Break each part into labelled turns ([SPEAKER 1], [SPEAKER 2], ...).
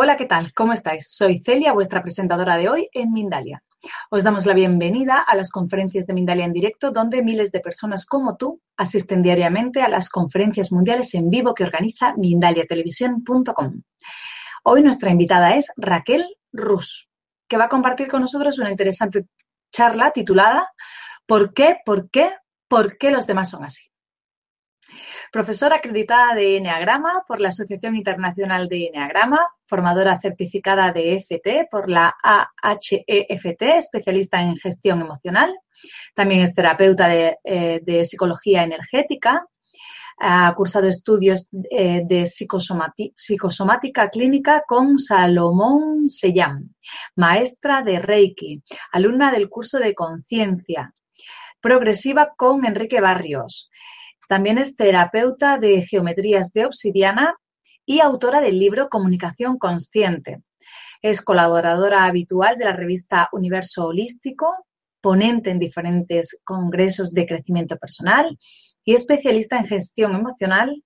[SPEAKER 1] Hola, ¿qué tal? ¿Cómo estáis? Soy Celia, vuestra presentadora de hoy en Mindalia. Os damos la bienvenida a las conferencias de Mindalia en directo, donde miles de personas como tú asisten diariamente a las conferencias mundiales en vivo que organiza mindaliatelevisión.com. Hoy nuestra invitada es Raquel Rus, que va a compartir con nosotros una interesante charla titulada ¿Por qué, por qué, por qué los demás son así? Profesora acreditada de Enneagrama por la Asociación Internacional de Enneagrama, formadora certificada de EFT por la AHEFT, especialista en gestión emocional. También es terapeuta de, eh, psicología energética. Ha cursado estudios eh, de psicosomática clínica con Salomón Sellán, maestra de Reiki, alumna del curso de conciencia progresiva con Enrique Barrios, también es terapeuta de geometrías de obsidiana y autora del libro Comunicación Consciente. Es colaboradora habitual de la revista Universo Holístico, ponente en diferentes congresos de crecimiento personal y especialista en gestión emocional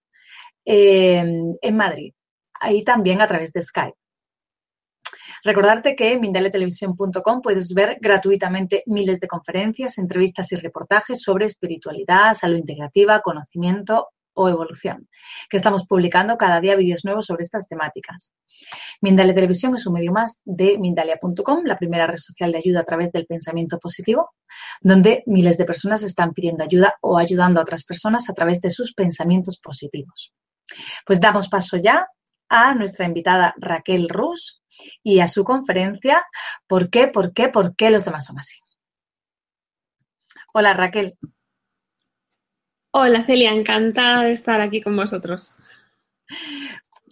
[SPEAKER 1] eh, en Madrid, ahí también a través de Skype. Recordarte que en mindaletelevisión.com puedes ver gratuitamente miles de conferencias, entrevistas y reportajes sobre espiritualidad, salud integrativa, conocimiento o evolución, que estamos publicando cada día vídeos nuevos sobre estas temáticas. Mindalia Televisión es un medio más de Mindalia.com, la primera red social de ayuda a través del pensamiento positivo, donde miles de personas están pidiendo ayuda o ayudando a otras personas a través de sus pensamientos positivos. Pues damos paso ya a nuestra invitada Raquel Rus, y a su conferencia ¿Por qué, por qué, por qué los demás son así? Hola Raquel.
[SPEAKER 2] Hola Celia, encantada de estar aquí con vosotros.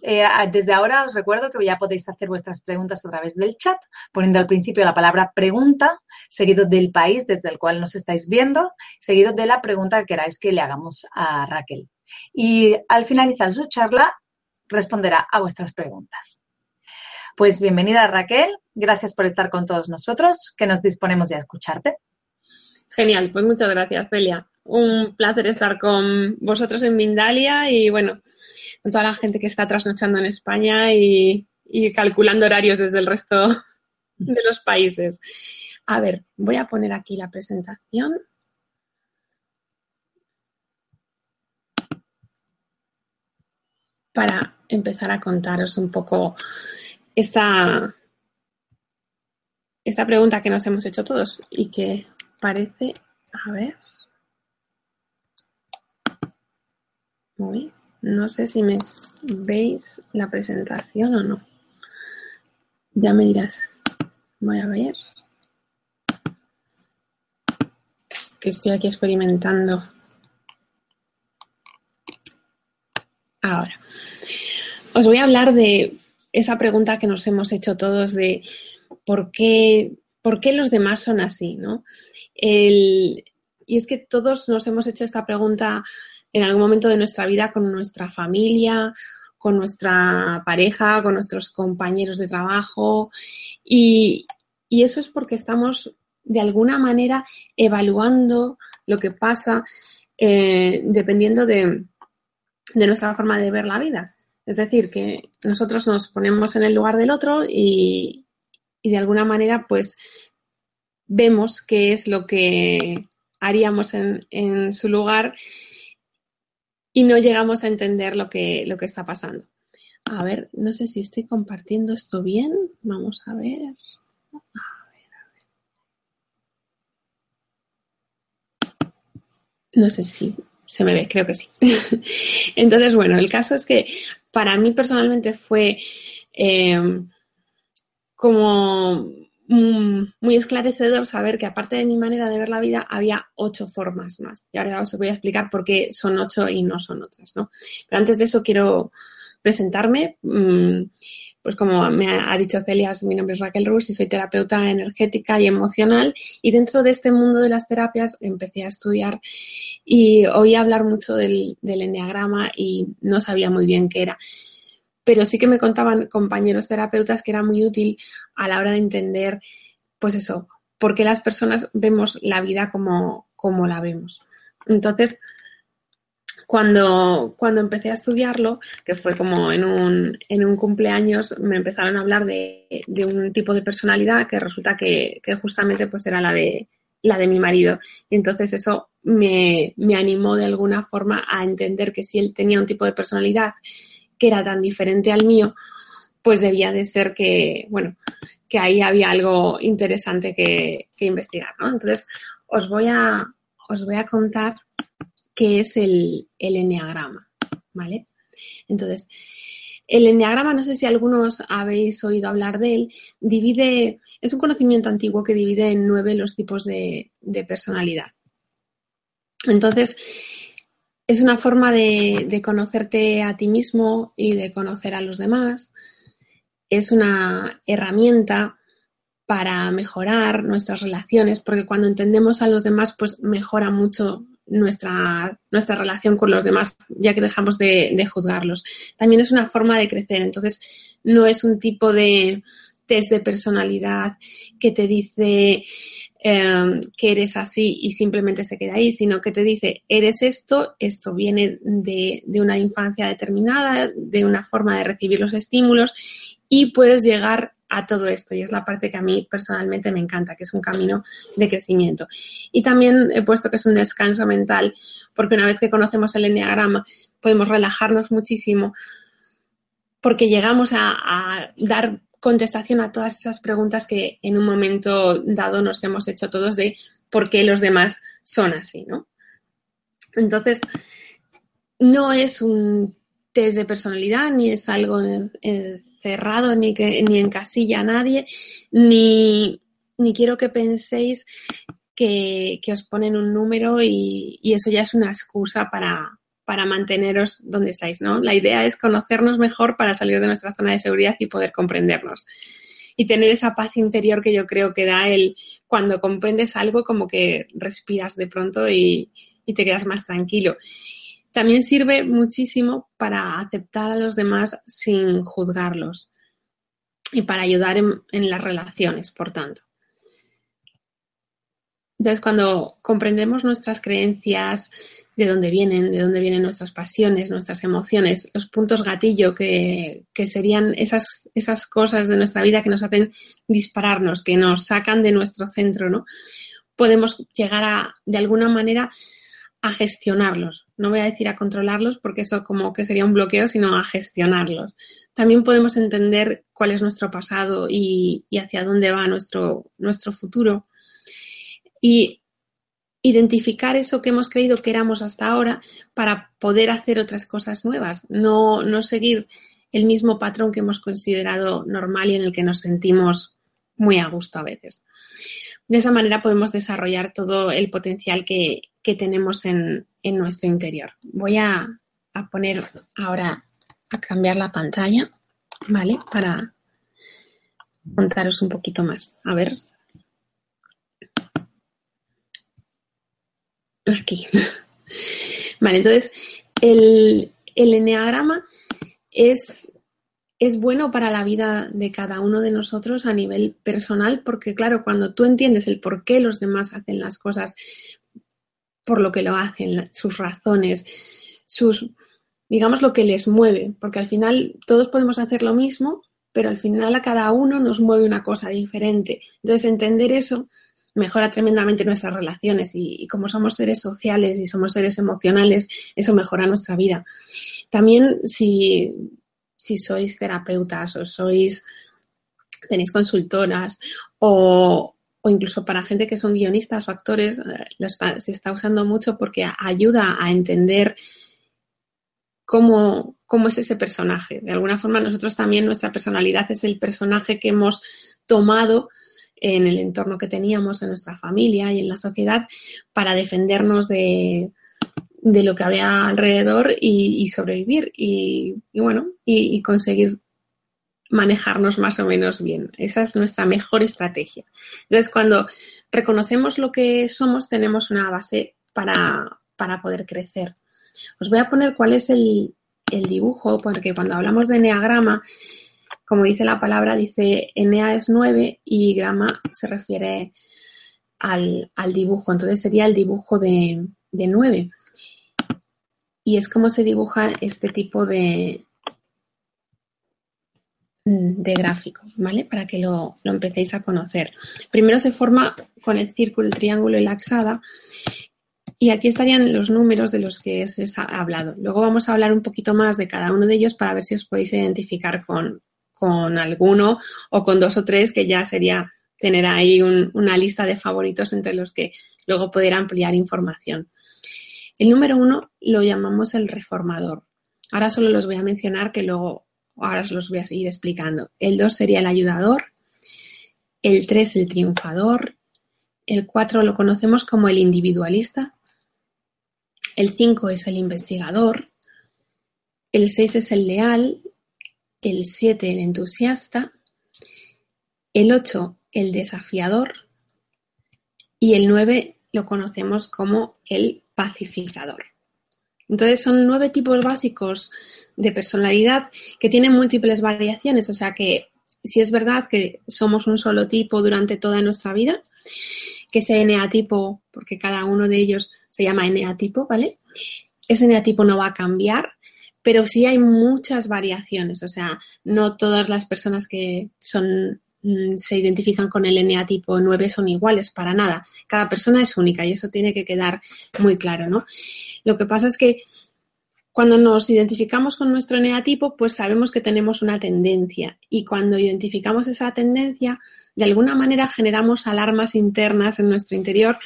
[SPEAKER 1] Eh, desde ahora os recuerdo que ya podéis hacer vuestras preguntas a través del chat, poniendo al principio la palabra pregunta, seguido del país desde el cual nos estáis viendo, seguido de la pregunta que queráis que le hagamos a Raquel. Y al finalizar su charla, responderá a vuestras preguntas. Pues bienvenida Raquel, gracias por estar con todos nosotros, que nos disponemos ya a escucharte.
[SPEAKER 2] Genial, pues muchas gracias Celia. Un placer estar con vosotros en Mindalia y bueno, con toda la gente que está trasnochando en España y, y calculando horarios desde el resto de los países. A ver, voy a poner aquí la presentación. Para empezar a contaros un poco esta, esta pregunta que nos hemos hecho todos y que parece, a ver, no sé si me veis la presentación o no. Ya me dirás. Voy a ver. Que estoy aquí experimentando. Ahora. Os voy a hablar de esa pregunta que nos hemos hecho todos de por qué, por qué los demás son así, ¿no? y es que todos nos hemos hecho esta pregunta en algún momento de nuestra vida con nuestra familia, con nuestra pareja, con nuestros compañeros de trabajo y, eso es porque estamos de alguna manera evaluando lo que pasa eh, dependiendo de, de, nuestra forma de ver la vida. Es decir, que nosotros nos ponemos en el lugar del otro y, de alguna manera pues vemos qué es lo que haríamos en, su lugar y no llegamos a entender lo que, lo que está pasando. A ver, no sé si estoy compartiendo esto bien. Vamos a ver. A ver, a ver. No sé si se me ve, creo que sí. Entonces, bueno, el caso es que para mí personalmente fue eh, como muy esclarecedor saber que aparte de mi manera de ver la vida había ocho formas más. Y ahora os voy a explicar por qué son ocho y no son otras, ¿no? Pero antes de eso quiero presentarme. Mm, pues como me ha dicho Celia, mi nombre es Raquel Rus y soy terapeuta energética y emocional. Y dentro de este mundo de las terapias empecé a estudiar y oí hablar mucho del, del enneagrama y no sabía muy bien qué era. Pero sí que me contaban compañeros terapeutas que era muy útil a la hora de entender, pues eso, por qué las personas vemos la vida como, como la vemos. Entonces, cuando, cuando empecé a estudiarlo, que fue como en un, en un cumpleaños, me empezaron a hablar de, de un tipo de personalidad que resulta que, que, justamente pues era la de, la de mi marido. Y entonces eso me, me animó de alguna forma a entender que si él tenía un tipo de personalidad que era tan diferente al mío, pues debía de ser que, bueno, que ahí había algo interesante que, investigar, ¿no? Entonces, os voy a, os voy a contar qué es el, el enneagrama, ¿vale? Entonces, el enneagrama, no sé si algunos habéis oído hablar de él, divide, es un conocimiento antiguo que divide en nueve los tipos de, de personalidad. Entonces, es una forma de, de, conocerte a ti mismo y de conocer a los demás. Es una herramienta para mejorar nuestras relaciones, porque cuando entendemos a los demás, pues mejora mucho nuestra, nuestra relación con los demás, ya que dejamos de, de, juzgarlos. También es una forma de crecer, entonces no es un tipo de test de personalidad que te dice eh, que eres así y simplemente se queda ahí, sino que te dice, eres esto, esto viene de, de una infancia determinada, de una forma de recibir los estímulos y puedes llegar a todo esto y es la parte que a mí personalmente me encanta, que es un camino de crecimiento. Y también he puesto que es un descanso mental, porque una vez que conocemos el enneagrama podemos relajarnos muchísimo porque llegamos a, dar contestación a todas esas preguntas que en un momento dado nos hemos hecho todos de por qué los demás son así, ¿no? Entonces, no es un test de personalidad ni es algo cerrado ni que ni encasilla a nadie, ni, ni quiero que penséis que, que, os ponen un número y, y eso ya es una excusa para, para manteneros donde estáis, ¿no? La idea es conocernos mejor para salir de nuestra zona de seguridad y poder comprendernos. Y tener esa paz interior que yo creo que da el cuando comprendes algo como que respiras de pronto y, y te quedas más tranquilo. También sirve muchísimo para aceptar a los demás sin juzgarlos y para ayudar en, las relaciones, por tanto. Entonces, cuando comprendemos nuestras creencias, de dónde vienen, de dónde vienen nuestras pasiones, nuestras emociones, los puntos gatillo que, que, serían esas, esas cosas de nuestra vida que nos hacen dispararnos, que nos sacan de nuestro centro, ¿no? Podemos llegar a, de alguna manera, a gestionarlos. No voy a decir a controlarlos porque eso como que sería un bloqueo, sino a gestionarlos. También podemos entender cuál es nuestro pasado y, hacia dónde va nuestro, nuestro futuro. Y identificar eso que hemos creído que éramos hasta ahora para poder hacer otras cosas nuevas, no, no seguir el mismo patrón que hemos considerado normal y en el que nos sentimos muy a gusto a veces. De esa manera podemos desarrollar todo el potencial que, que tenemos en, en, nuestro interior. Voy a, a, poner ahora a cambiar la pantalla, ¿vale? Para contaros un poquito más. A ver. Aquí. Vale, entonces el, el enneagrama es es bueno para la vida de cada uno de nosotros a nivel personal, porque claro, cuando tú entiendes el por qué los demás hacen las cosas, por lo que lo hacen, sus razones, sus, digamos, lo que les mueve, porque al final todos podemos hacer lo mismo, pero al final a cada uno nos mueve una cosa diferente. Entonces, entender eso mejora tremendamente nuestras relaciones y, como somos seres sociales y somos seres emocionales, eso mejora nuestra vida. También si si sois terapeutas o sois, tenéis consultoras o, o incluso para gente que son guionistas o actores, eh, se está usando mucho porque ayuda a entender cómo, cómo es ese personaje. De alguna forma nosotros también, nuestra personalidad es el personaje que hemos tomado en el entorno que teníamos, en nuestra familia y en la sociedad, para defendernos de, de lo que había alrededor y, sobrevivir y, bueno, y, conseguir manejarnos más o menos bien. Esa es nuestra mejor estrategia. Entonces, cuando reconocemos lo que somos, tenemos una base para, para poder crecer. Os voy a poner cuál es el, el dibujo, porque cuando hablamos de enneagrama, como dice la palabra, dice Enea es 9 y grama se refiere al, al dibujo. Entonces sería el dibujo de, de 9. y es como se dibuja este tipo de, de gráfico, ¿vale? Para que lo, lo, empecéis a conocer. Primero se forma con el círculo, el triángulo y la axada. Y aquí estarían los números de los que os he hablado. Luego vamos a hablar un poquito más de cada uno de ellos para ver si os podéis identificar con, con alguno o con dos o tres, que ya sería tener ahí una lista de favoritos entre los que luego poder ampliar información. El número uno lo llamamos el reformador. Ahora solo los voy a mencionar que luego ahora os los voy a seguir explicando. El dos sería el ayudador, el tres el triunfador, el cuatro lo conocemos como el individualista, el cinco es el investigador, el seis es el leal, el siete el entusiasta, el ocho el desafiador y el nueve lo conocemos como el pacificador. Entonces son nueve tipos básicos de personalidad que tienen múltiples variaciones, o sea que si es verdad que somos un solo tipo durante toda nuestra vida, que ese eneatipo, porque cada uno de ellos se llama eneatipo, ¿vale? Ese eneatipo no va a cambiar, pero sí hay muchas variaciones, o sea, no todas las personas que son se identifican con el NA tipo 9 son iguales, para nada. Cada persona es única y eso tiene que quedar muy claro, ¿no? Lo que pasa es que cuando nos identificamos con nuestro eneatipo, pues sabemos que tenemos una tendencia y cuando identificamos esa tendencia, de alguna manera generamos alarmas internas en nuestro interior,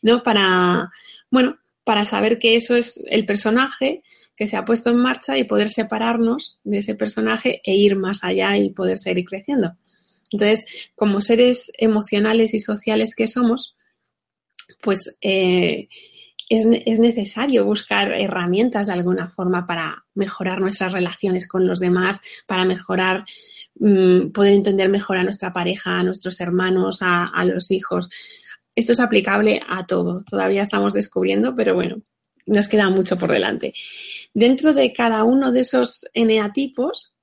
[SPEAKER 2] ¿no? Para, bueno, para saber que eso es el personaje que se ha puesto en marcha y poder separarnos de ese personaje e ir más allá y poder seguir creciendo. Entonces, como seres emocionales y sociales que somos, pues eh, es, necesario buscar herramientas de alguna forma para mejorar nuestras relaciones con los demás, para mejorar, mm, poder entender mejor a nuestra pareja, a nuestros hermanos, a los hijos. Esto es aplicable a todo. Todavía estamos descubriendo, pero bueno, nos queda mucho por delante. Dentro de cada uno de esos eneatipos,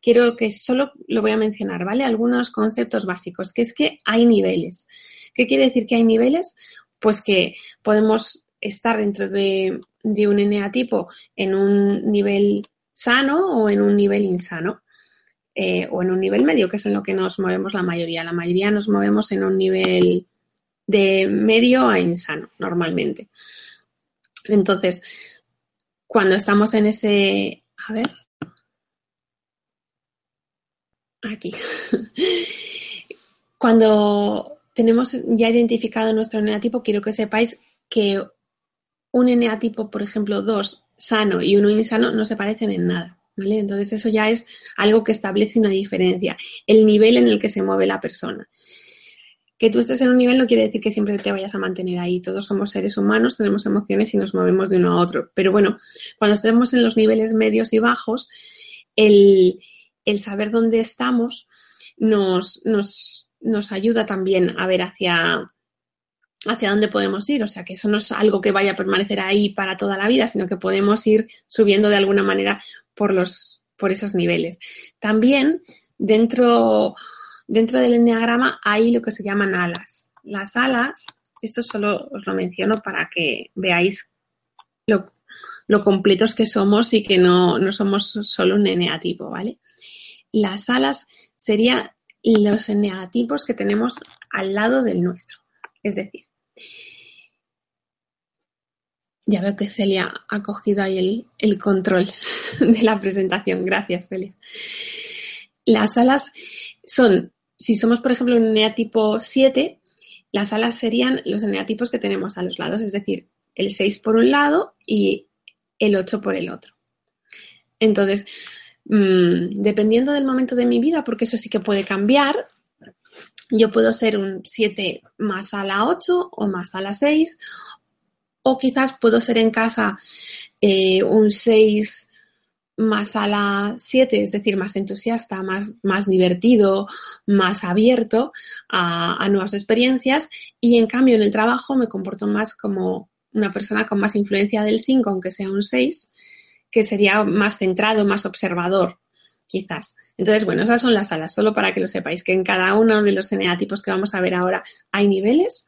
[SPEAKER 2] quiero que solo lo voy a mencionar, ¿vale? Algunos conceptos básicos, que es que hay niveles. ¿Qué quiere decir que hay niveles? Pues que podemos estar dentro de, un eneatipo en un nivel sano o en un nivel insano. Eh, o en un nivel medio, que es en lo que nos movemos la mayoría. La mayoría nos movemos en un nivel de medio a insano, normalmente. Entonces, cuando estamos en ese, a ver, aquí, cuando tenemos ya identificado nuestro eneatipo, quiero que sepáis que un eneatipo, por ejemplo, dos sano y uno insano no se parecen en nada. ¿Vale? Entonces eso ya es algo que establece una diferencia, el nivel en el que se mueve la persona. Que tú estés en un nivel no quiere decir que siempre te vayas a mantener ahí. Todos somos seres humanos, tenemos emociones y nos movemos de uno a otro. Pero bueno, cuando estemos en los niveles medios y bajos, el, saber dónde estamos nos, ayuda también a ver hacia, dónde podemos ir. O sea, que eso no es algo que vaya a permanecer ahí para toda la vida, sino que podemos ir subiendo de alguna manera por, esos niveles. También dentro Dentro del enneagrama hay lo que se llaman alas. Las alas, esto solo os lo menciono para que veáis lo, completos que somos y que no, somos solo un eneatipo, ¿vale? Las alas serían los eneatipos que tenemos al lado del nuestro. Es decir, ya veo que Celia ha cogido ahí el, el control de la presentación. Gracias, Celia. Las alas son si somos, por ejemplo, un eneatipo 7, las alas serían los eneatipos que tenemos a los lados, es decir, el 6 por un lado y el 8 por el otro. Entonces, mm, dependiendo del momento de mi vida, porque eso sí que puede cambiar, yo puedo ser un 7 más a la 8 o más a la 6, o quizás puedo ser en casa eh, un 6 más a la 7, es decir, más entusiasta, más, más divertido, más abierto a, nuevas experiencias. Y en cambio en el trabajo me comporto más como una persona con más influencia del 5, aunque sea un 6, que sería más centrado, más observador, quizás. Entonces, bueno, esas son las alas, solo para que lo sepáis, que en cada uno de los eneatipos que vamos a ver ahora hay niveles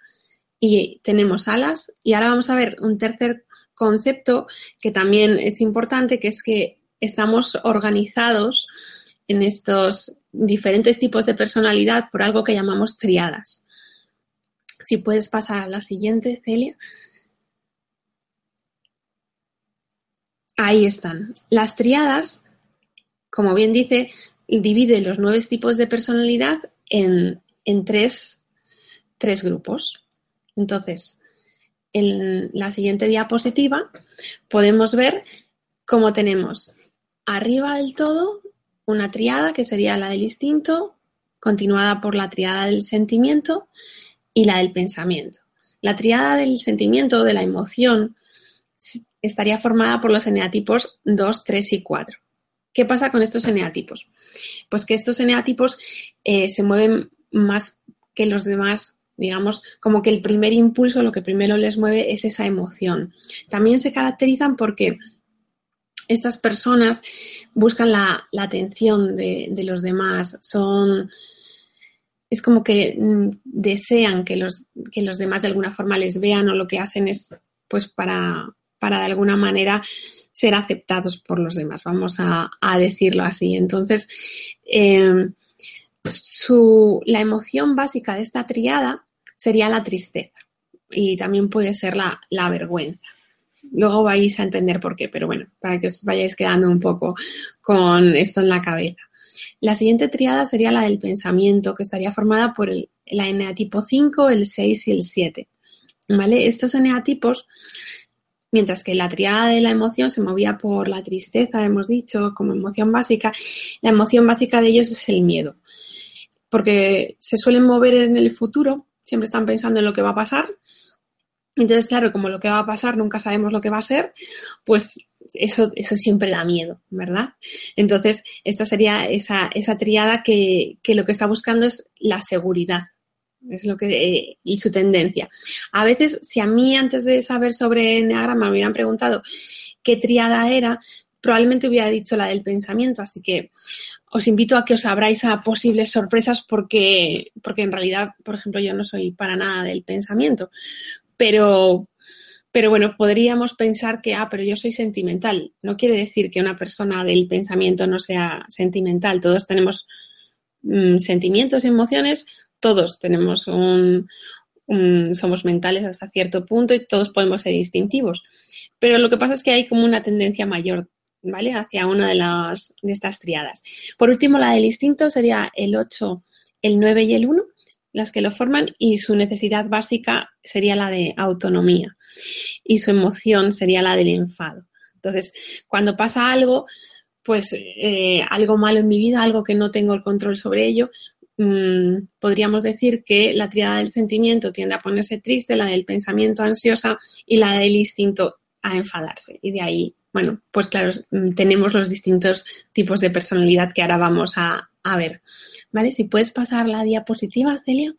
[SPEAKER 2] y tenemos alas. Y ahora vamos a ver un tercer concepto que también es importante, que es que estamos organizados en estos diferentes tipos de personalidad por algo que llamamos triadas. Si puedes pasar a la siguiente, Celia. Ahí están. Las triadas, como bien dice, divide los nueve tipos de personalidad en, tres, tres grupos. Entonces, en la siguiente diapositiva podemos ver cómo tenemos arriba del todo una triada que sería la del instinto, continuada por la triada del sentimiento y la del pensamiento. La triada del sentimiento de la emoción estaría formada por los eneatipos 2, 3 y 4. ¿Qué pasa con estos eneatipos? Pues que estos eneatipos eh, se mueven más que los demás, digamos, como que el primer impulso, lo que primero les mueve es esa emoción. También se caracterizan porque estas personas buscan la, atención de, los demás, son, es como que mm, desean que los, que los demás de alguna forma les vean o lo que hacen es pues para, para de alguna manera ser aceptados por los demás, vamos a, decirlo así. Entonces, em, la emoción básica de esta triada sería la tristeza y también puede ser la, vergüenza. Luego vais a entender por qué, pero bueno, para que os vayáis quedando un poco con esto en la cabeza. La siguiente triada sería la del pensamiento, que estaría formada por el, la eneatipo 5, el 6 y el 7. ¿Vale? Estos eneatipos, mientras que la triada de la emoción se movía por la tristeza, hemos dicho, como emoción básica, la emoción básica de ellos es el miedo. Porque se suelen mover en el futuro, siempre están pensando en lo que va a pasar entonces, claro, como lo que va a pasar nunca sabemos lo que va a ser, pues eso, eso siempre da miedo, ¿verdad? Entonces, esta sería esa, esa triada que, que, lo que está buscando es la seguridad. Es lo que, eh, y su tendencia. A veces, si a mí antes de saber sobre Enneagrama me hubieran preguntado qué triada era, probablemente hubiera dicho la del pensamiento. Así que os invito a que os abráis a posibles sorpresas porque, porque en realidad, por ejemplo, yo no soy para nada del pensamiento pero, pero bueno, podríamos pensar que, ah, pero yo soy sentimental. No quiere decir que una persona del pensamiento no sea sentimental. Todos tenemos mm, sentimientos y emociones, todos tenemos un, somos mentales hasta cierto punto y todos podemos ser distintivos. Pero lo que pasa es que hay como una tendencia mayor, ¿vale? Hacia una de, las, de estas triadas. Por último, la del instinto sería el 8, el 9 y el 1 las que lo forman y su necesidad básica sería la de autonomía y su emoción sería la del enfado. Entonces, cuando pasa algo, pues eh, algo malo en mi vida, algo que no tengo el control sobre ello, mm, podríamos decir que la triada del sentimiento tiende a ponerse triste, la del pensamiento ansiosa y la del instinto a enfadarse. Y de ahí, bueno, pues claro, mm, tenemos los distintos tipos de personalidad que ahora vamos a, ver. ¿Vale? Si puedes pasar la diapositiva, Celia.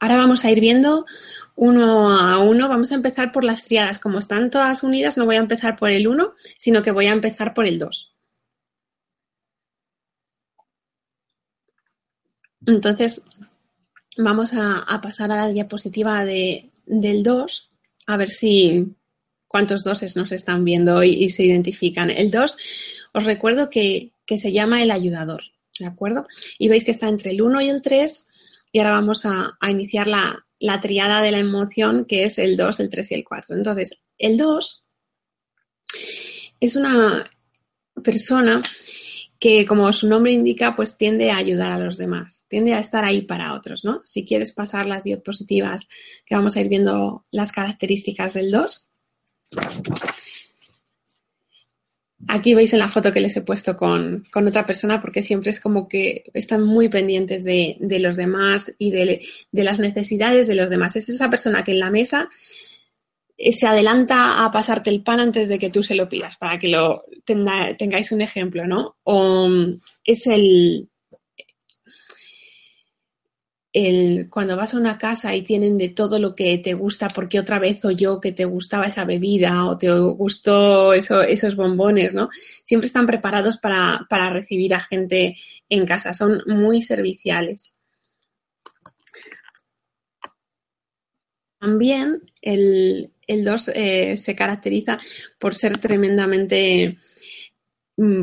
[SPEAKER 2] Ahora vamos a ir viendo uno a uno. Vamos a empezar por las triadas. Como están todas unidas, no voy a empezar por el 1, sino que voy a empezar por el 2. Entonces, vamos a, pasar a la diapositiva de, del 2, a ver si cuántos doses nos están viendo hoy y se identifican. El 2, os recuerdo que que se llama el ayudador, ¿de acuerdo? Y veis que está entre el 1 y el 3 y ahora vamos a, iniciar la, la, triada de la emoción que es el 2, el 3 y el 4. Entonces, el 2 es una persona que, como su nombre indica, pues tiende a ayudar a los demás, tiende a estar ahí para otros, ¿no? Si quieres pasar las diapositivas, que vamos a ir viendo las características del 2. Aquí veis en la foto que les he puesto con, otra persona porque siempre es como que están muy pendientes de, los demás y de, las necesidades de los demás. Es esa persona que en la mesa se adelanta a pasarte el pan antes de que tú se lo pidas, para que lo tengáis un ejemplo, ¿no? O mm, es el, el, cuando vas a una casa y tienen de todo lo que te gusta, porque otra vez o yo que te gustaba esa bebida o te gustó eso, esos bombones, ¿no? Siempre están preparados para, para recibir a gente en casa, son muy serviciales. También el, el 2 eh, se caracteriza por ser tremendamente mm,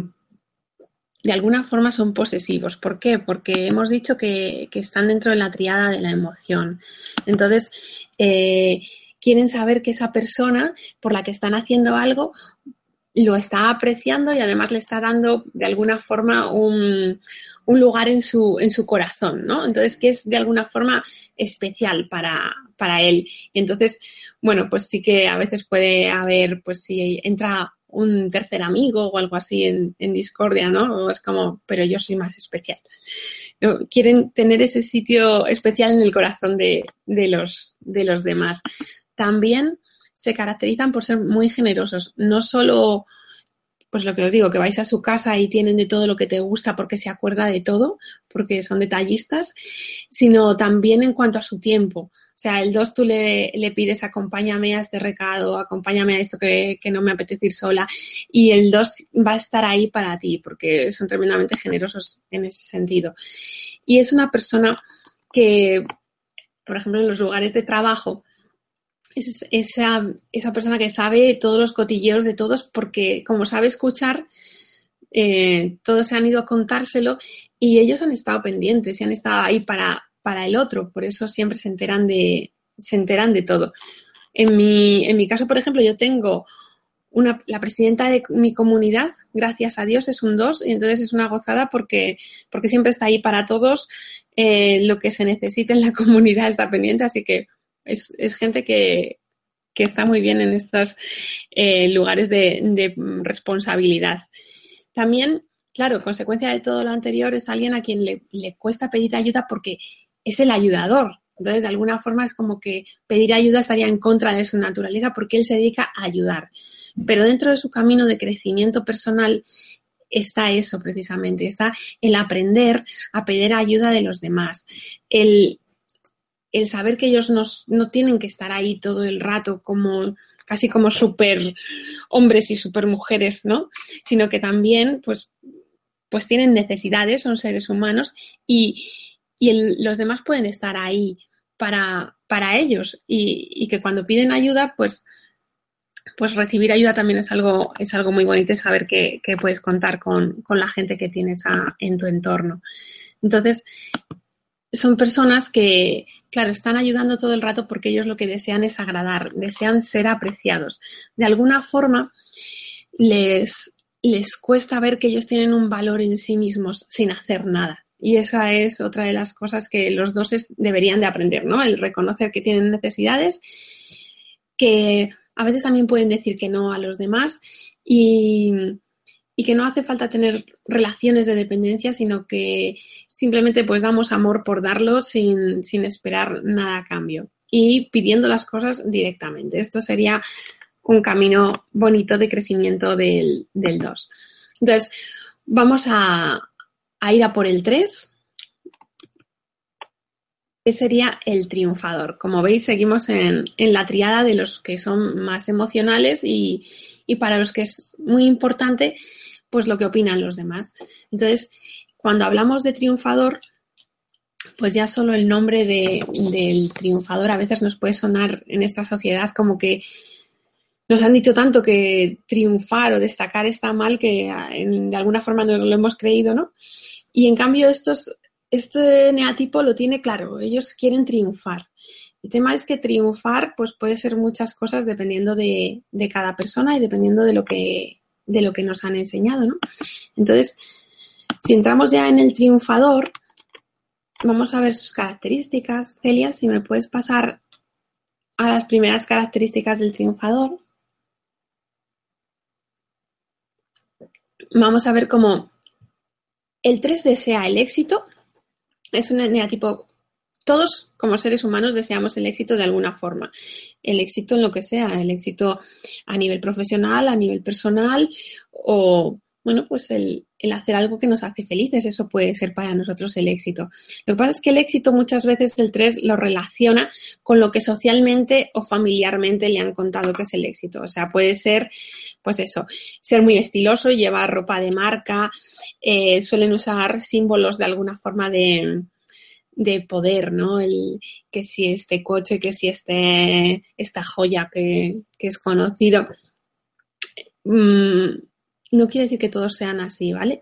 [SPEAKER 2] de alguna forma son posesivos. ¿Por qué? Porque hemos dicho que, están dentro de la triada de la emoción. Entonces, eh, quieren saber que esa persona por la que están haciendo algo lo está apreciando y además le está dando de alguna forma un, lugar en su, en su corazón, ¿no? Entonces, que es de alguna forma especial para, para él. Entonces, bueno, pues sí que a veces puede haber, pues si entra un tercer amigo o algo así en, discordia, ¿no? es como, pero yo soy más especial. Quieren tener ese sitio especial en el corazón de, los, de los demás. También se caracterizan por ser muy generosos, no solo pues lo que os digo, que vais a su casa y tienen de todo lo que te gusta porque se acuerda de todo, porque son detallistas, sino también en cuanto a su tiempo. O sea, el 2 tú le, pides acompáñame a este recado, acompáñame a esto que, no me apetece ir sola, y el 2 va a estar ahí para ti, porque son tremendamente generosos en ese sentido. Y es una persona que, por ejemplo, en los lugares de trabajo, es esa, esa persona que sabe todos los cotilleos de todos porque como sabe escuchar, eh, todos se han ido a contárselo y ellos han estado pendientes y han estado ahí para, para el otro, por eso siempre se enteran de, se enteran de todo. En mi, en mi caso, por ejemplo, yo tengo una, la presidenta de mi comunidad, gracias a Dios, es un 2 y entonces es una gozada porque, porque siempre está ahí para todos, eh, lo que se necesite en la comunidad está pendiente, así que es, gente que, está muy bien en estos eh, lugares de, responsabilidad. También, claro, consecuencia de todo lo anterior, es alguien a quien le, le cuesta pedir ayuda porque es el ayudador. Entonces, de alguna forma es como que pedir ayuda estaría en contra de su naturaleza porque él se dedica a ayudar. Pero dentro de su camino de crecimiento personal está eso precisamente, está el aprender a pedir ayuda de los demás, el el saber que ellos no tienen que estar ahí todo el rato como casi como super hombres y super mujeres, ¿no? Sino que también, pues, pues tienen necesidades, son seres humanos y, los demás pueden estar ahí para, para ellos y, que cuando piden ayuda, pues, pues recibir ayuda también es algo, es algo muy bonito y saber que, puedes contar con, con, la gente que tienes en tu entorno. Entonces, son personas que, claro, están ayudando todo el rato porque ellos lo que desean es agradar, desean ser apreciados. De alguna forma, les, les cuesta ver que ellos tienen un valor en sí mismos sin hacer nada. Y esa es otra de las cosas que los dos deberían de aprender, ¿no? El reconocer que tienen necesidades, que a veces también pueden decir que no a los demás y, y que no hace falta tener relaciones de dependencia, sino que simplemente pues damos amor por darlo sin, esperar nada a cambio y pidiendo las cosas directamente. Esto sería un camino bonito de crecimiento del, 2. Entonces, vamos a, ir a por el 3, que sería el triunfador. Como veis, seguimos en, la triada de los que son más emocionales y, y para los que es muy importante pues lo que opinan los demás. Entonces, cuando hablamos de triunfador, pues ya solo el nombre del triunfador a veces nos puede sonar en esta sociedad como que nos han dicho tanto que triunfar o destacar está mal que ah, de alguna forma no lo hemos creído, ¿no? Y en cambio estos, este neatipo lo tiene claro, ellos quieren triunfar. El tema es que triunfar pues puede ser muchas cosas dependiendo de, de cada persona y dependiendo de lo que de lo que nos han enseñado, ¿no? Entonces, si entramos ya en el triunfador, vamos a ver sus características. Celia, si me puedes pasar a las primeras características del triunfador. Vamos a ver cómo el 3 desea el éxito. Es un neatipo todos como seres humanos deseamos el éxito de alguna forma. El éxito en lo que sea, el éxito a nivel profesional, a nivel personal o, bueno, pues el, hacer algo que nos hace felices. Eso puede ser para nosotros el éxito. Lo que pasa es que el éxito muchas veces el 3 lo relaciona con lo que socialmente o familiarmente le han contado que es el éxito. O sea, puede ser, pues eso, ser muy estiloso, llevar ropa de marca, eh, suelen usar símbolos de alguna forma de de poder, ¿no? El, que si este coche, que si este, esta joya que, es conocido. Mm, no quiere decir que todos sean así, ¿vale?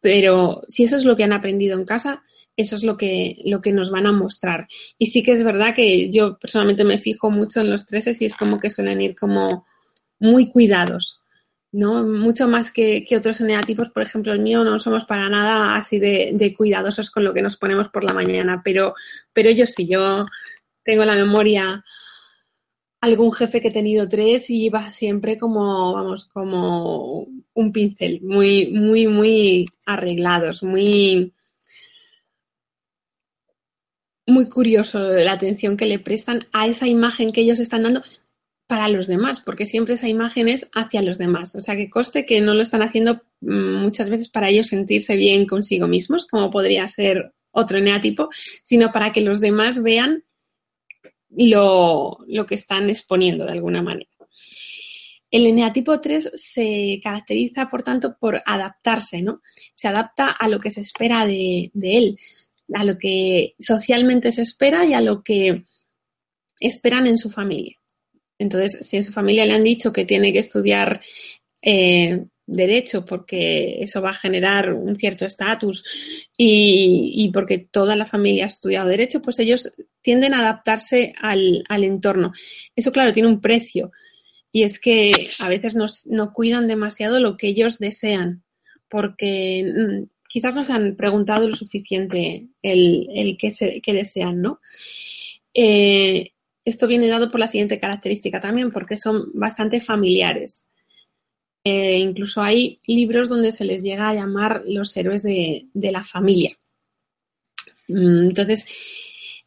[SPEAKER 2] Pero si eso es lo que han aprendido en casa, eso es lo que, lo que nos van a mostrar. Y sí que es verdad que yo personalmente me fijo mucho en los treses y es como que suelen ir como muy cuidados, ¿no? Mucho más que, otros eneatipos, por ejemplo, el mío no somos para nada así de, cuidadosos con lo que nos ponemos por la mañana, pero, pero yo sí, yo tengo la memoria algún jefe que he tenido tres y iba siempre como, vamos, como un pincel, muy, muy, muy arreglados, muy, muy curioso la atención que le prestan a esa imagen que ellos están dando para los demás, porque siempre esa imagen es hacia los demás. O sea, que coste que no lo están haciendo mm, muchas veces para ellos sentirse bien consigo mismos, como podría ser otro eneatipo, sino para que los demás vean lo, lo que están exponiendo de alguna manera. El eneatipo 3 se caracteriza, por tanto, por adaptarse, ¿no? Se adapta a lo que se espera de, de él, a lo que socialmente se espera y a lo que esperan en su familia. Entonces, si en su familia le han dicho que tiene que estudiar eh, derecho porque eso va a generar un cierto estatus y, porque toda la familia ha estudiado derecho, pues ellos tienden a adaptarse al, entorno. Eso, claro, tiene un precio y es que a veces no cuidan demasiado lo que ellos desean porque mm, quizás no se han preguntado lo suficiente el, el qué, desean, ¿no? Eh, esto viene dado por la siguiente característica también, porque son bastante familiares. Eh, incluso hay libros donde se les llega a llamar los héroes de, la familia. Mm, entonces,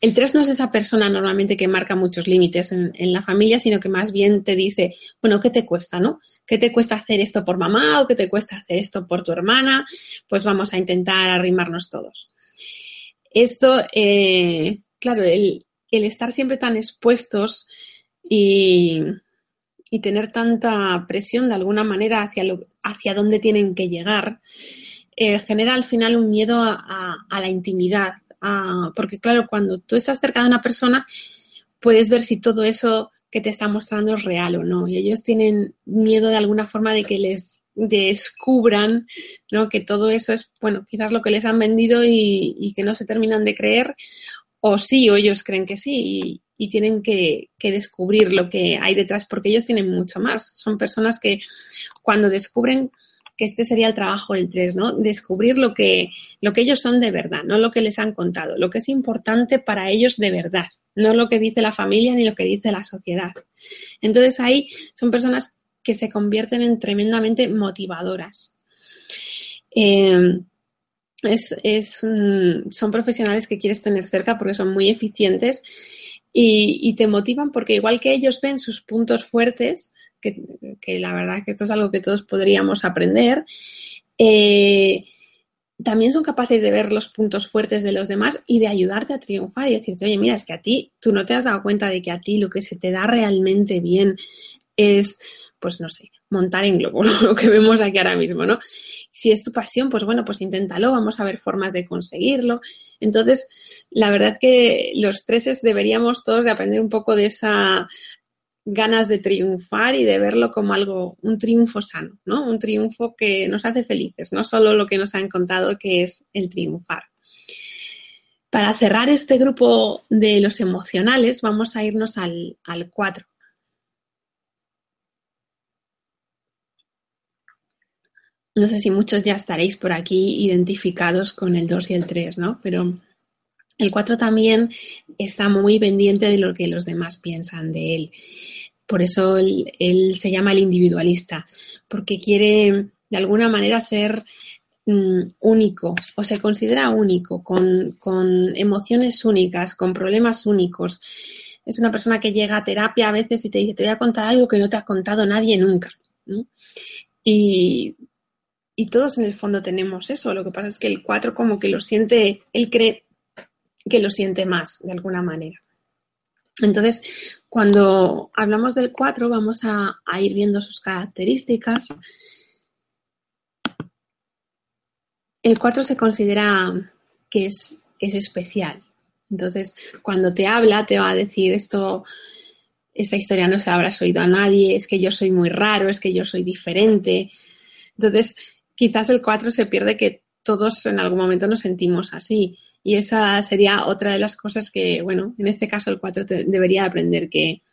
[SPEAKER 2] el 3 no es esa persona normalmente que marca muchos límites en, la familia, sino que más bien te dice, bueno, ¿qué te cuesta, no? ¿Qué te cuesta hacer esto por mamá o qué te cuesta hacer esto por tu hermana? Pues vamos a intentar arrimarnos todos. Esto, eh, claro, el, el estar siempre tan expuestos y, tener tanta presión de alguna manera hacia, lo, hacia dónde tienen que llegar, eh, genera al final un miedo a, la intimidad. porque claro, cuando tú estás cerca de una persona, puedes ver si todo eso que te está mostrando es real o no. Y ellos tienen miedo de alguna forma de que les descubran ¿no? que todo eso es, bueno, quizás lo que les han vendido y, y que no se terminan de creer o sí, o ellos creen que sí, y, tienen que, descubrir lo que hay detrás, porque ellos tienen mucho más. Son personas que cuando descubren que este sería el trabajo del 3, ¿no? Descubrir lo que, lo que ellos son de verdad, no lo que les han contado, lo que es importante para ellos de verdad, no lo que dice la familia ni lo que dice la sociedad. Entonces ahí son personas que se convierten en tremendamente motivadoras. Eh, es, son profesionales que quieres tener cerca porque son muy eficientes y, te motivan porque igual que ellos ven sus puntos fuertes, que, la verdad que esto es algo que todos podríamos aprender, eh, también son capaces de ver los puntos fuertes de los demás y de ayudarte a triunfar y decirte, oye, mira, es que a ti, tú no te has dado cuenta de que a ti lo que se te da realmente bien es, pues no sé, montar en globo, lo que vemos aquí ahora mismo, ¿no? Si es tu pasión, pues bueno, pues inténtalo, vamos a ver formas de conseguirlo. Entonces, la verdad que los treses deberíamos todos de aprender un poco de esa ganas de triunfar y de verlo como algo, un triunfo sano, ¿no? Un triunfo que nos hace felices, no solo lo que nos han contado que es el triunfar. Para cerrar este grupo de los emocionales, vamos a irnos al, al 4. No sé si muchos ya estaréis por aquí identificados con el 2 y el 3, ¿no? Pero el 4 también está muy pendiente de lo que los demás piensan de él. Por eso él, se llama el individualista, porque quiere de alguna manera ser mm, único o se considera único, con, emociones únicas, con problemas únicos. Es una persona que llega a terapia a veces y te dice, te voy a contar algo que no te ha contado nadie nunca. Y y todos en el fondo tenemos eso. Lo que pasa es que el 4 como que lo siente, él cree que lo siente más de alguna manera. Entonces, cuando hablamos del 4 vamos a, ir viendo sus características. El 4 se considera que es, es especial, Entonces, cuando te habla, te va a decir esto, esta historia no se la habrás oído a nadie, es que yo soy muy raro, es que yo soy diferente. Entonces, quizás el 4 se pierde que todos en algún momento nos sentimos así. Y esa sería otra de las cosas que, bueno, en este caso el 4 debería aprender, que,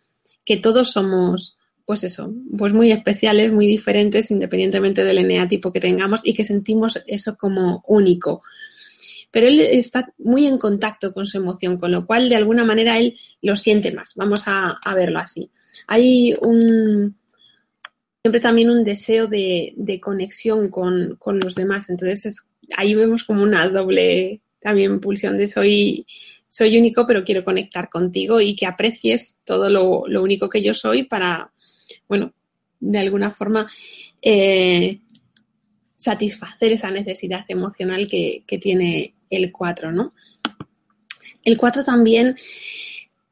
[SPEAKER 2] que todos somos, pues eso, pues muy especiales, muy diferentes, independientemente del eneatipo que tengamos y que sentimos eso como único pero él está muy en contacto con su emoción, con lo cual de alguna manera él lo siente más. Vamos a, verlo así. Hay un siempre también un deseo de, conexión con, los demás. Entonces ahí vemos como una doble también pulsión de soy, soy único, pero quiero conectar contigo y que aprecies todo lo, único que yo soy para, bueno, de alguna forma eh, satisfacer esa necesidad emocional que, que tiene el 4, ¿no? El 4 también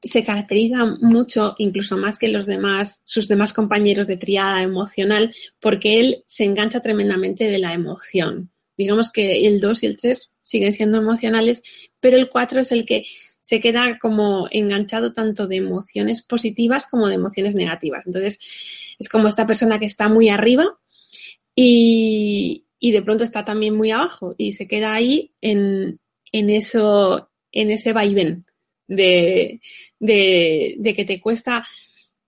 [SPEAKER 2] se caracteriza mucho, incluso más que los demás, sus demás compañeros de triada emocional, porque él se engancha tremendamente de la emoción. Digamos que el 2 y el 3 siguen siendo emocionales, pero el 4 es el que se queda como enganchado tanto de emociones positivas como de emociones negativas. Entonces, es como esta persona que está muy arriba y, de pronto está también muy abajo y se queda ahí en, eso, en ese vaivén de, de, que te cuesta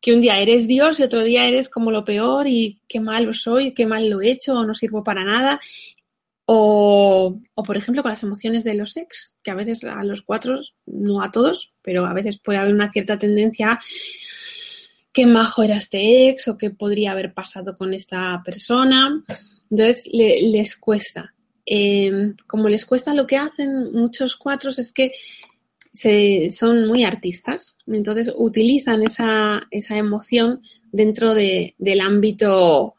[SPEAKER 2] que un día eres Dios y otro día eres como lo peor y qué mal soy, qué mal lo he hecho o no sirvo para nada. O, o, por ejemplo, con las emociones de los ex, que a veces a los cuatro, no a todos, pero a veces puede haber una cierta tendencia a qué majo era este ex o qué podría haber pasado con esta persona entonces les cuesta. Em, como les cuesta lo que hacen muchos cuatros es que se, son muy artistas, entonces utilizan esa, esa emoción dentro de, del ámbito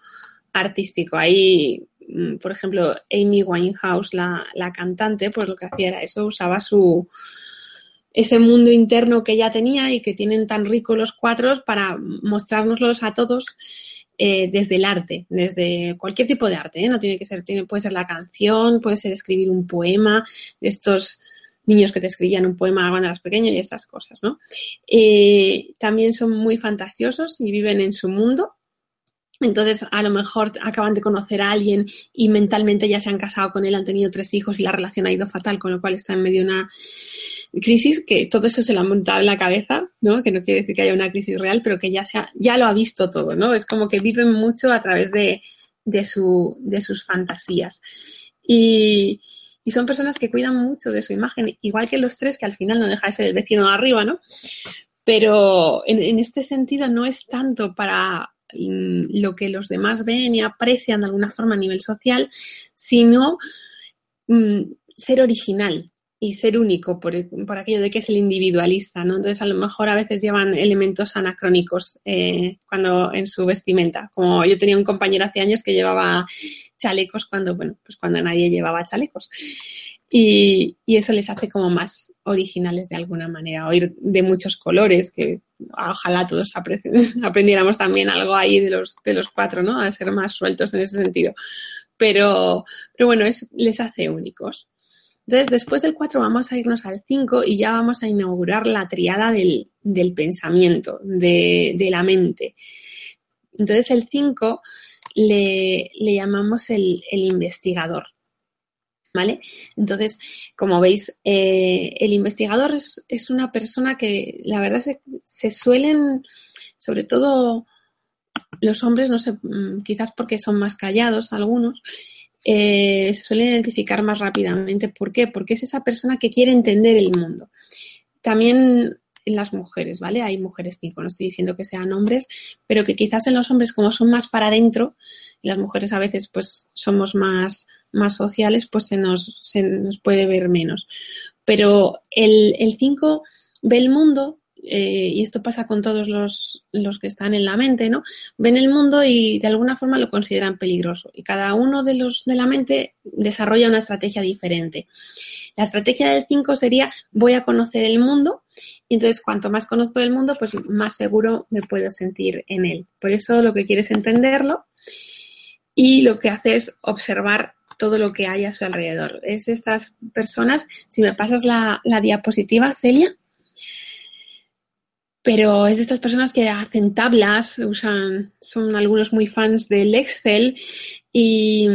[SPEAKER 2] artístico. Ahí, mm, por ejemplo, Amy Winehouse, la, la cantante, pues lo que hacía era eso, usaba su, ese mundo interno que ella tenía y que tienen tan rico los cuatro para mostrárnoslos a todos eh, desde el arte, desde cualquier tipo de arte, ¿eh? no tiene que ser, tiene, puede ser la canción, puede ser escribir un poema, estos niños que te escribían un poema cuando eras pequeño y estas cosas, ¿no? Eh, también son muy fantasiosos y viven en su mundo. Entonces, a lo mejor acaban de conocer a alguien y mentalmente ya se han casado con él, han tenido tres hijos y la relación ha ido fatal, con lo cual está en medio de una crisis que todo eso se lo ha montado en la cabeza, ¿no? Que no quiere decir que haya una crisis real, pero que ya, se ya lo ha visto todo, ¿no? Es como que viven mucho a través de, de, su, de sus fantasías. Y, y, son personas que cuidan mucho de su imagen, igual que los tres, que al final no deja de ser el vecino de arriba, ¿no? Pero en, este sentido no es tanto para mm, lo que los demás ven y aprecian de alguna forma a nivel social, sino mm, ser original, y ser único por, por, aquello de que es el individualista, ¿no? Entonces a lo mejor a veces llevan elementos anacrónicos eh, cuando en su vestimenta. Como yo tenía un compañero hace años que llevaba chalecos cuando, bueno, pues cuando nadie llevaba chalecos. Y, y eso les hace como más originales de alguna manera, o de muchos colores, que ojalá todos aprendiéramos también algo ahí de los, de los cuatro, ¿no? A ser más sueltos en ese sentido. Pero, pero bueno, eso les hace únicos. Entonces, después del 4 vamos a irnos al 5 y ya vamos a inaugurar la triada del, pensamiento, de, la mente. Entonces, el 5 le, llamamos el, investigador. ¿Vale? Entonces, como veis, eh, el investigador es, una persona que la verdad se, se suelen, sobre todo los hombres, no sé, mm, quizás porque son más callados algunos, eh, se suele identificar más rápidamente. ¿Por qué? Porque es esa persona que quiere entender el mundo. También en las mujeres, ¿vale? Hay mujeres cinco, no estoy diciendo que sean hombres, pero que quizás en los hombres, como son más para adentro, y las mujeres a veces pues somos más, más sociales, pues se nos, se nos puede ver menos. Pero el 5 ve el mundo eh, y esto pasa con todos los, los, que están en la mente, ¿no? Ven el mundo y de alguna forma lo consideran peligroso. Y cada uno de los de la mente desarrolla una estrategia diferente. La estrategia del 5 sería voy a conocer el mundo y entonces cuanto más conozco del mundo, pues más seguro me puedo sentir en él. Por eso lo que quieres es entenderlo y lo que hace es observar todo lo que hay a su alrededor. Es estas personas, si me pasas la, la diapositiva, Celia, pero es de estas personas que hacen tablas, usan, son algunos muy fans del Excel y,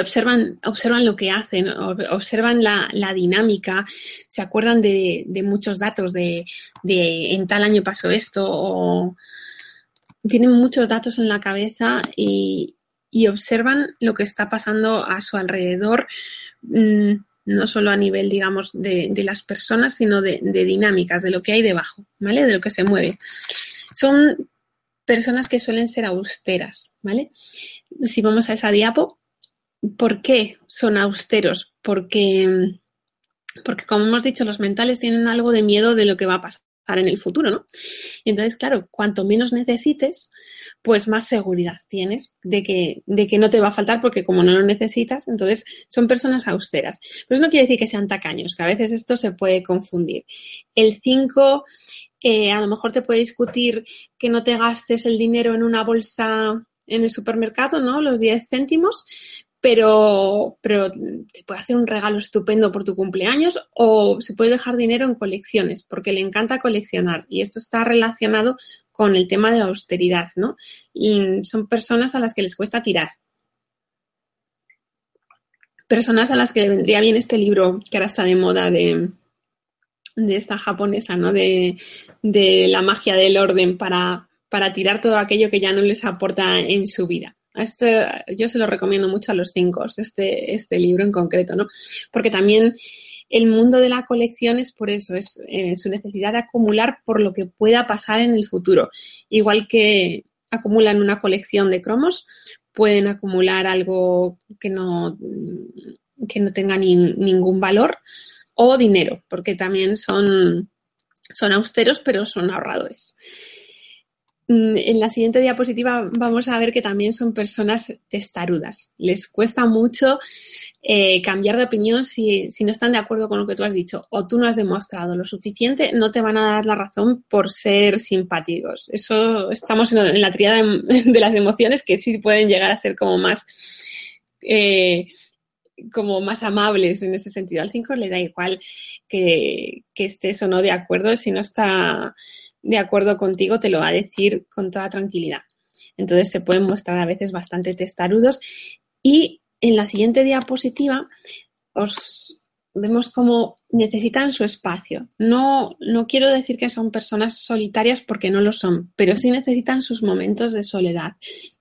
[SPEAKER 2] observan, observan lo que hacen, observan la, dinámica, se acuerdan de, muchos datos de, en tal año pasó esto o tienen muchos datos en la cabeza y, observan lo que está pasando a su alrededor. Mmm, no solo a nivel, digamos, de, de las personas, sino de, de, dinámicas, de lo que hay debajo, ¿vale? De lo que se mueve. Son personas que suelen ser austeras, ¿vale? Si vamos a esa diapo, ¿por qué son austeros? Porque, porque como hemos dicho, los mentales tienen algo de miedo de lo que va a pasar en el futuro, ¿no? Y entonces, claro, cuanto menos necesites, pues más seguridad tienes de que, de que no te va a faltar porque como no lo necesitas, entonces son personas austeras. Pero eso no quiere decir que sean tacaños, que a veces esto se puede confundir. El 5, eh, a lo mejor te puede discutir que no te gastes el dinero en una bolsa en el supermercado, ¿no? Los 10 céntimos, pero, pero te puede hacer un regalo estupendo por tu cumpleaños o se puede dejar dinero en colecciones porque le encanta coleccionar y esto está relacionado con el tema de la austeridad, ¿no? Y son personas a las que les cuesta tirar. Personas a las que le vendría bien este libro que ahora está de moda de, esta japonesa, ¿no? De, de la magia del orden para, para tirar todo aquello que ya no les aporta en su vida. Este, yo se lo recomiendo mucho a los cinco, este, este libro en concreto, ¿no? Porque también el mundo de la colección es por eso, es eh, su necesidad de acumular por lo que pueda pasar en el futuro. Igual que acumulan una colección de cromos, pueden acumular algo que no, que no tenga ni, ningún valor o dinero, porque también son, son austeros, pero son ahorradores. Mm, en la siguiente diapositiva vamos a ver que también son personas testarudas. Les cuesta mucho eh, cambiar de opinión si, no están de acuerdo con lo que tú has dicho o tú no has demostrado lo suficiente, no te van a dar la razón por ser simpáticos. Eso estamos en, la triada de, las emociones que sí pueden llegar a ser como más... Eh, como más amables en ese sentido. Al 5 le da igual que estés o no de acuerdo si no está de acuerdo contigo, te lo va a decir con toda tranquilidad. Entonces se pueden mostrar a veces bastante testarudos y en la siguiente diapositiva os vemos cómo necesitan su espacio. No, no quiero decir que son personas solitarias porque no lo son, pero sí necesitan sus momentos de soledad.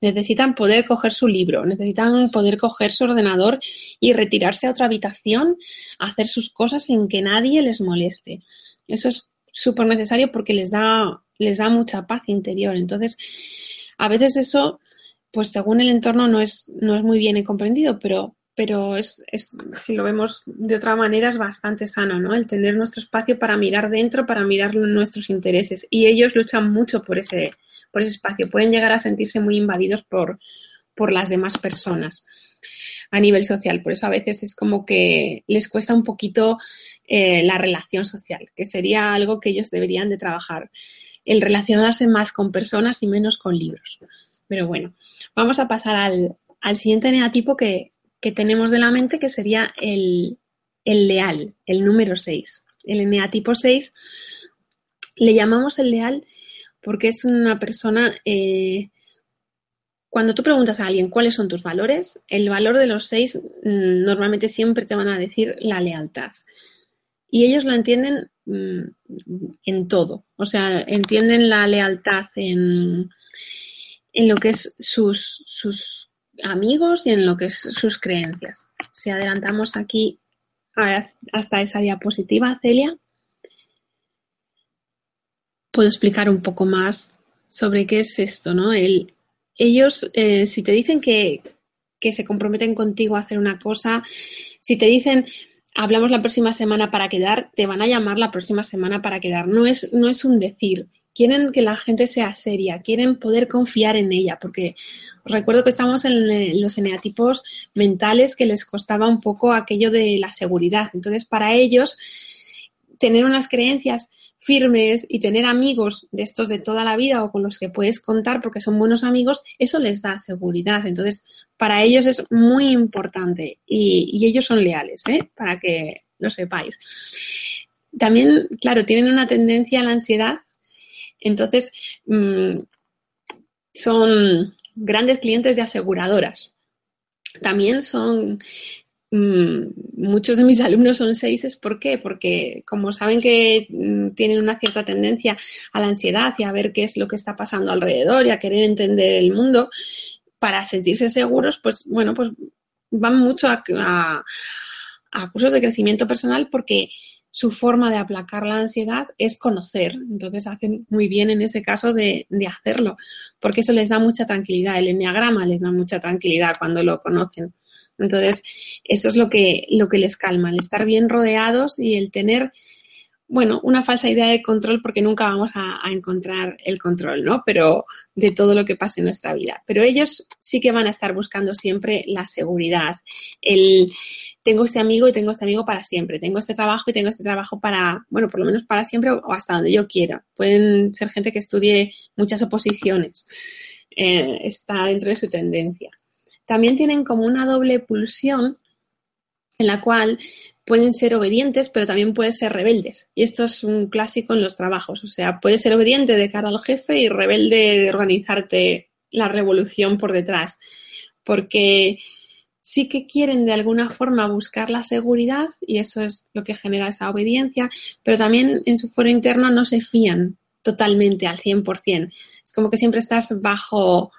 [SPEAKER 2] Necesitan poder coger su libro, necesitan poder coger su ordenador y retirarse a otra habitación, hacer sus cosas sin que nadie les moleste. Eso es súper necesario porque les da, les da mucha paz interior. Entonces, a veces eso, pues según el entorno no es, no es muy bien comprendido, pero, pero es, es, si lo vemos de otra manera, es bastante sano, ¿no? El tener nuestro espacio para mirar dentro, para mirar nuestros intereses. Y ellos luchan mucho por ese, por ese espacio. Pueden llegar a sentirse muy invadidos por, por las demás personas a nivel social. Por eso a veces es como que les cuesta un poquito eh, la relación social, que sería algo que ellos deberían de trabajar, el relacionarse más con personas y menos con libros. Pero bueno, vamos a pasar al, al siguiente neatipo que, que, tenemos de la mente, que sería el, el leal, el número 6. El neatipo 6 le llamamos el leal porque es una persona eh, cuando tú preguntas a alguien cuáles son tus valores, el valor de los seis mm, normalmente siempre te van a decir la lealtad. Y ellos lo entienden mm, en todo. O sea, entienden la lealtad en, en lo que es sus, sus amigos y en lo que es sus creencias. Si adelantamos aquí hasta esa diapositiva, Celia, puedo explicar un poco más sobre qué es esto, ¿no? El, ellos, eh, si te dicen que, que se comprometen contigo a hacer una cosa, si te dicen hablamos la próxima semana para quedar, te van a llamar la próxima semana para quedar. No es, no es un decir. Quieren que la gente sea seria, quieren poder confiar en ella, porque os recuerdo que estamos en los eneatipos mentales que les costaba un poco aquello de la seguridad. Entonces, para ellos, tener unas creencias firmes y tener amigos de estos de toda la vida o con los que puedes contar porque son buenos amigos, eso les da seguridad. Entonces, para ellos es muy importante y, ellos son leales, ¿eh? para que lo sepáis. También, claro, tienen una tendencia a la ansiedad, entonces mm, son grandes clientes de aseguradoras. También son muchos de mis alumnos son seises. ¿Por qué? Porque como saben que mm, tienen una cierta tendencia a la ansiedad y a ver qué es lo que está pasando alrededor y a querer entender el mundo, para sentirse seguros, pues bueno, pues van mucho a, a cursos de crecimiento personal porque su forma de aplacar la ansiedad es conocer. Entonces hacen muy bien en ese caso de, de, hacerlo, porque eso les da mucha tranquilidad. El enneagrama les da mucha tranquilidad cuando lo conocen. Entonces, eso es lo que, lo que les calma, el estar bien rodeados y el tener, bueno, una falsa idea de control porque nunca vamos a, encontrar el control, ¿no? Pero de todo lo que pasa en nuestra vida. Pero ellos sí que van a estar buscando siempre la seguridad, el tengo este amigo y tengo este amigo para siempre, tengo este trabajo y tengo este trabajo para, bueno, por lo menos para siempre o hasta donde yo quiera. Pueden ser gente que estudie muchas oposiciones. Eh, está dentro de su tendencia también tienen como una doble pulsión en la cual pueden ser obedientes, pero también pueden ser rebeldes. Y esto es un clásico en los trabajos. O sea, puedes ser obediente de cara al jefe y rebelde de organizarte la revolución por detrás. Porque sí que quieren de alguna forma buscar la seguridad y eso es lo que genera esa obediencia, pero también en su foro interno no se fían totalmente al 100%. Es como que siempre estás bajo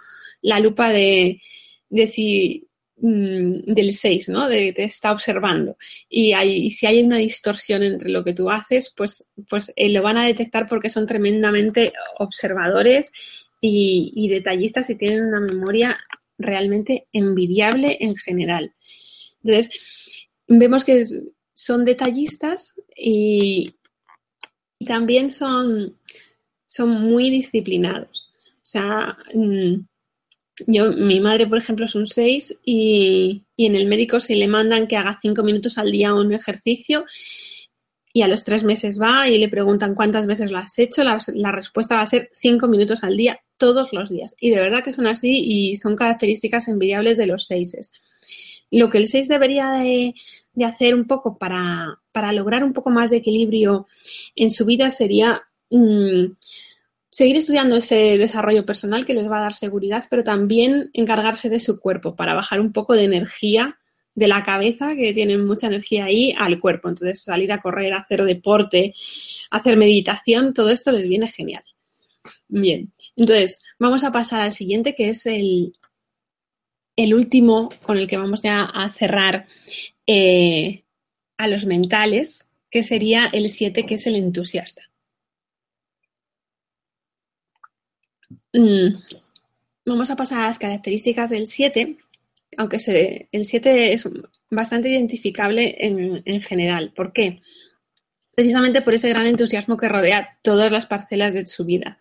[SPEAKER 2] la lupa de de si mm, del 6, ¿no? De, te está observando. Y, hay, si hay una distorsión entre lo que tú haces, pues, pues eh, lo van a detectar porque son tremendamente observadores y, detallistas y tienen una memoria realmente envidiable en general. Entonces, vemos que son detallistas y, también son, son muy disciplinados. O sea, mm, yo, mi madre, por ejemplo, es un 6 y, en el médico se le mandan que haga 5 minutos al día un ejercicio y a los tres meses va y le preguntan cuántas veces lo has hecho, la, respuesta va a ser 5 minutos al día todos los días. Y de verdad que son así y son características envidiables de los 6. Lo que el 6 debería de, hacer un poco para, lograr un poco más de equilibrio en su vida sería... Mm, seguir estudiando ese desarrollo personal que les va a dar seguridad, pero también encargarse de su cuerpo para bajar un poco de energía de la cabeza, que tienen mucha energía ahí, al cuerpo. Entonces, salir a correr, hacer deporte, hacer meditación, todo esto les viene genial. Bien, entonces vamos a pasar al siguiente, que es el, el último con el que vamos ya a cerrar eh, a los mentales, que sería el 7, que es el entusiasta. Vamos a pasar a las características del 7, aunque se, el 7 es bastante identificable en, general. ¿Por qué? Precisamente por ese gran entusiasmo que rodea todas las parcelas de su vida.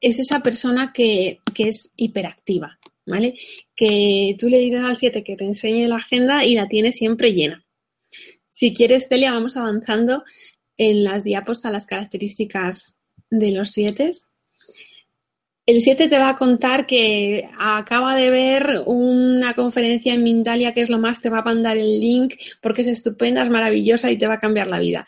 [SPEAKER 2] Es esa persona que, es hiperactiva, ¿vale? Que tú le dices al 7 que te enseñe la agenda y la tiene siempre llena. Si quieres, Celia, vamos avanzando en las diapos a las características de los 7 el 7 te va a contar que acaba de ver una conferencia en Mindalia que es lo más, te va a mandar el link porque es estupenda, es maravillosa y te va a cambiar la vida.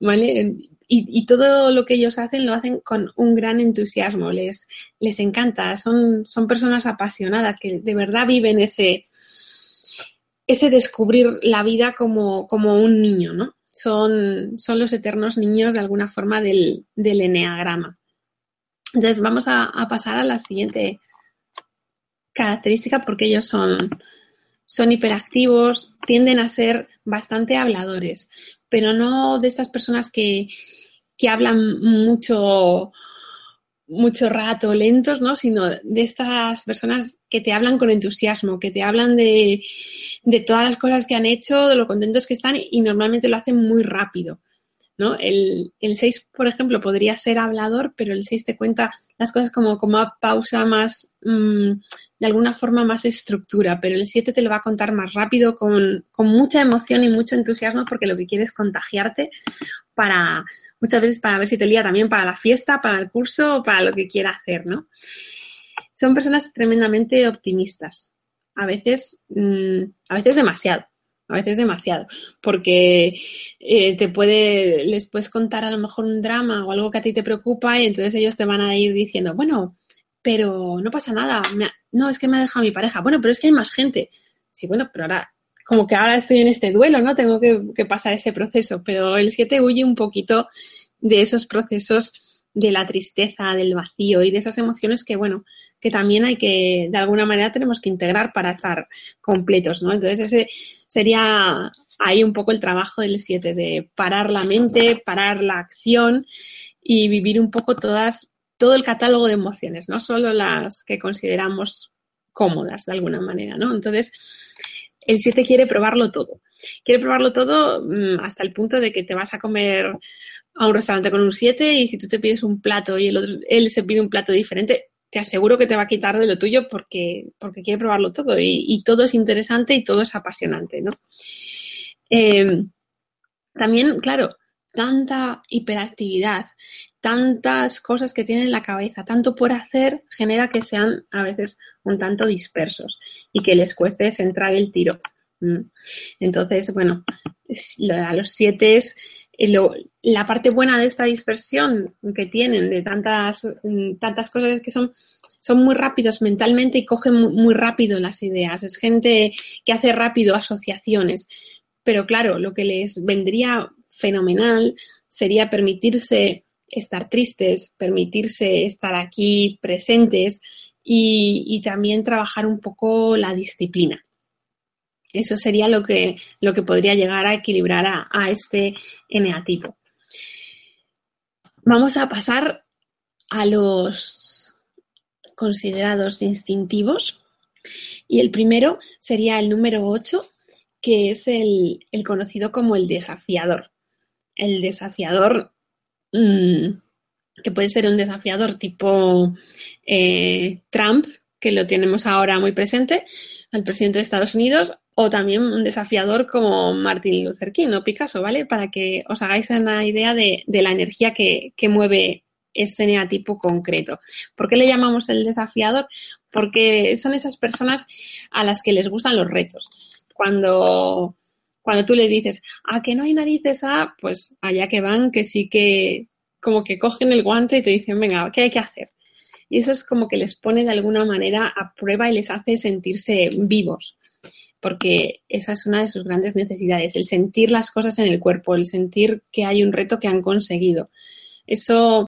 [SPEAKER 2] ¿Vale? Y, todo lo que ellos hacen lo hacen con un gran entusiasmo, les, les encanta, son, son personas apasionadas que de verdad viven ese, ese descubrir la vida como, como un niño, ¿no? Son, son los eternos niños de alguna forma del, del eneagrama. Entonces vamos a, pasar a la siguiente característica porque ellos son, son hiperactivos, tienden a ser bastante habladores, pero no de estas personas que, que hablan mucho, mucho rato, lentos, ¿no? Sino de estas personas que te hablan con entusiasmo, que te hablan de, de todas las cosas que han hecho, de lo contentos que están y normalmente lo hacen muy rápido. ¿No? El, el 6, por ejemplo, podría ser hablador, pero el 6 te cuenta las cosas como, como a pausa más, mmm, de alguna forma más estructura, pero el 7 te lo va a contar más rápido, con, con mucha emoción y mucho entusiasmo, porque lo que quiere es contagiarte para, muchas veces para ver si te lía también para la fiesta, para el curso o para lo que quiera hacer, ¿no? Son personas tremendamente optimistas, a veces, mmm, a veces demasiado a veces demasiado, porque eh, te puede, les puedes contar a lo mejor un drama o algo que a ti te preocupa y entonces ellos te van a ir diciendo, bueno, pero no pasa nada, me, no, es que me ha dejado mi pareja, bueno, pero es que hay más gente. Sí, bueno, pero ahora, como que ahora estoy en este duelo, ¿no? Tengo que, que pasar ese proceso, pero el 7 huye un poquito de esos procesos de la tristeza, del vacío y de esas emociones que, bueno, que también hay que, de alguna manera, tenemos que integrar para estar completos, ¿no? Entonces, ese sería ahí un poco el trabajo del 7, de parar la mente, parar la acción y vivir un poco todas, todo el catálogo de emociones, no solo las que consideramos cómodas de alguna manera, ¿no? Entonces, el 7 quiere probarlo todo. Quiere probarlo todo mm, hasta el punto de que te vas a comer a un restaurante con un 7 y si tú te pides un plato y el otro, él se pide un plato diferente, te aseguro que te va a quitar de lo tuyo porque, porque quiere probarlo todo y, todo es interesante y todo es apasionante, ¿no? Eh, también, claro, tanta hiperactividad, tantas cosas que tienen en la cabeza, tanto por hacer, genera que sean a veces un tanto dispersos y que les cueste centrar el tiro. Mm. Entonces, bueno, a los siete la parte buena de esta dispersión que tienen de tantas, mm, tantas cosas es que son, son muy rápidos mentalmente y cogen muy, rápido las ideas. Es gente que hace rápido asociaciones. Pero claro, lo que les vendría fenomenal sería permitirse estar tristes, permitirse estar aquí presentes y también trabajar un poco la disciplina. Eso sería lo que, lo que podría llegar a equilibrar a, este eneatipo. Vamos a pasar a los considerados instintivos. Y el primero sería el número 8, que es el, el conocido como el desafiador. El desafiador, mmm, que puede ser un desafiador tipo eh, Trump, que lo tenemos ahora muy presente, al presidente de Estados Unidos, o también un desafiador como Martin Luther King o Picasso, ¿vale? Para que os hagáis una idea de, de la energía que, que, mueve este neatipo concreto. ¿Por qué le llamamos el desafiador? Porque son esas personas a las que les gustan los retos. Cuando, cuando tú les dices, a que no hay narices a, pues allá que van, que sí que como que cogen el guante y te dicen, venga, ¿qué hay que hacer? Y eso es como que les pone de alguna manera a prueba y les hace sentirse vivos porque esa es una de sus grandes necesidades, el sentir las cosas en el cuerpo, el sentir que hay un reto que han conseguido. Eso